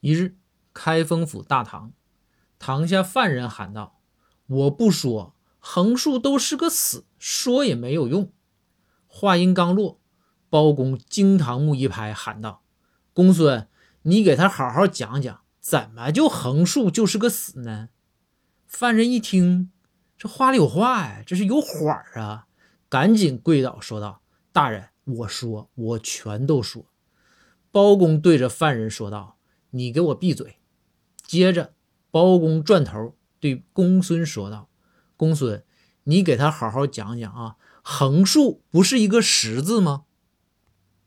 一日，开封府大堂，堂下犯人喊道：“我不说，横竖都是个死，说也没有用。”话音刚落，包公惊堂木一拍，喊道：“公孙，你给他好好讲讲，怎么就横竖就是个死呢？”犯人一听，这话里有话呀，这是有谎啊！赶紧跪倒说道：“大人，我说，我全都说。”包公对着犯人说道。你给我闭嘴！接着，包公转头对公孙说道：“公孙，你给他好好讲讲啊，横竖不是一个十字吗？”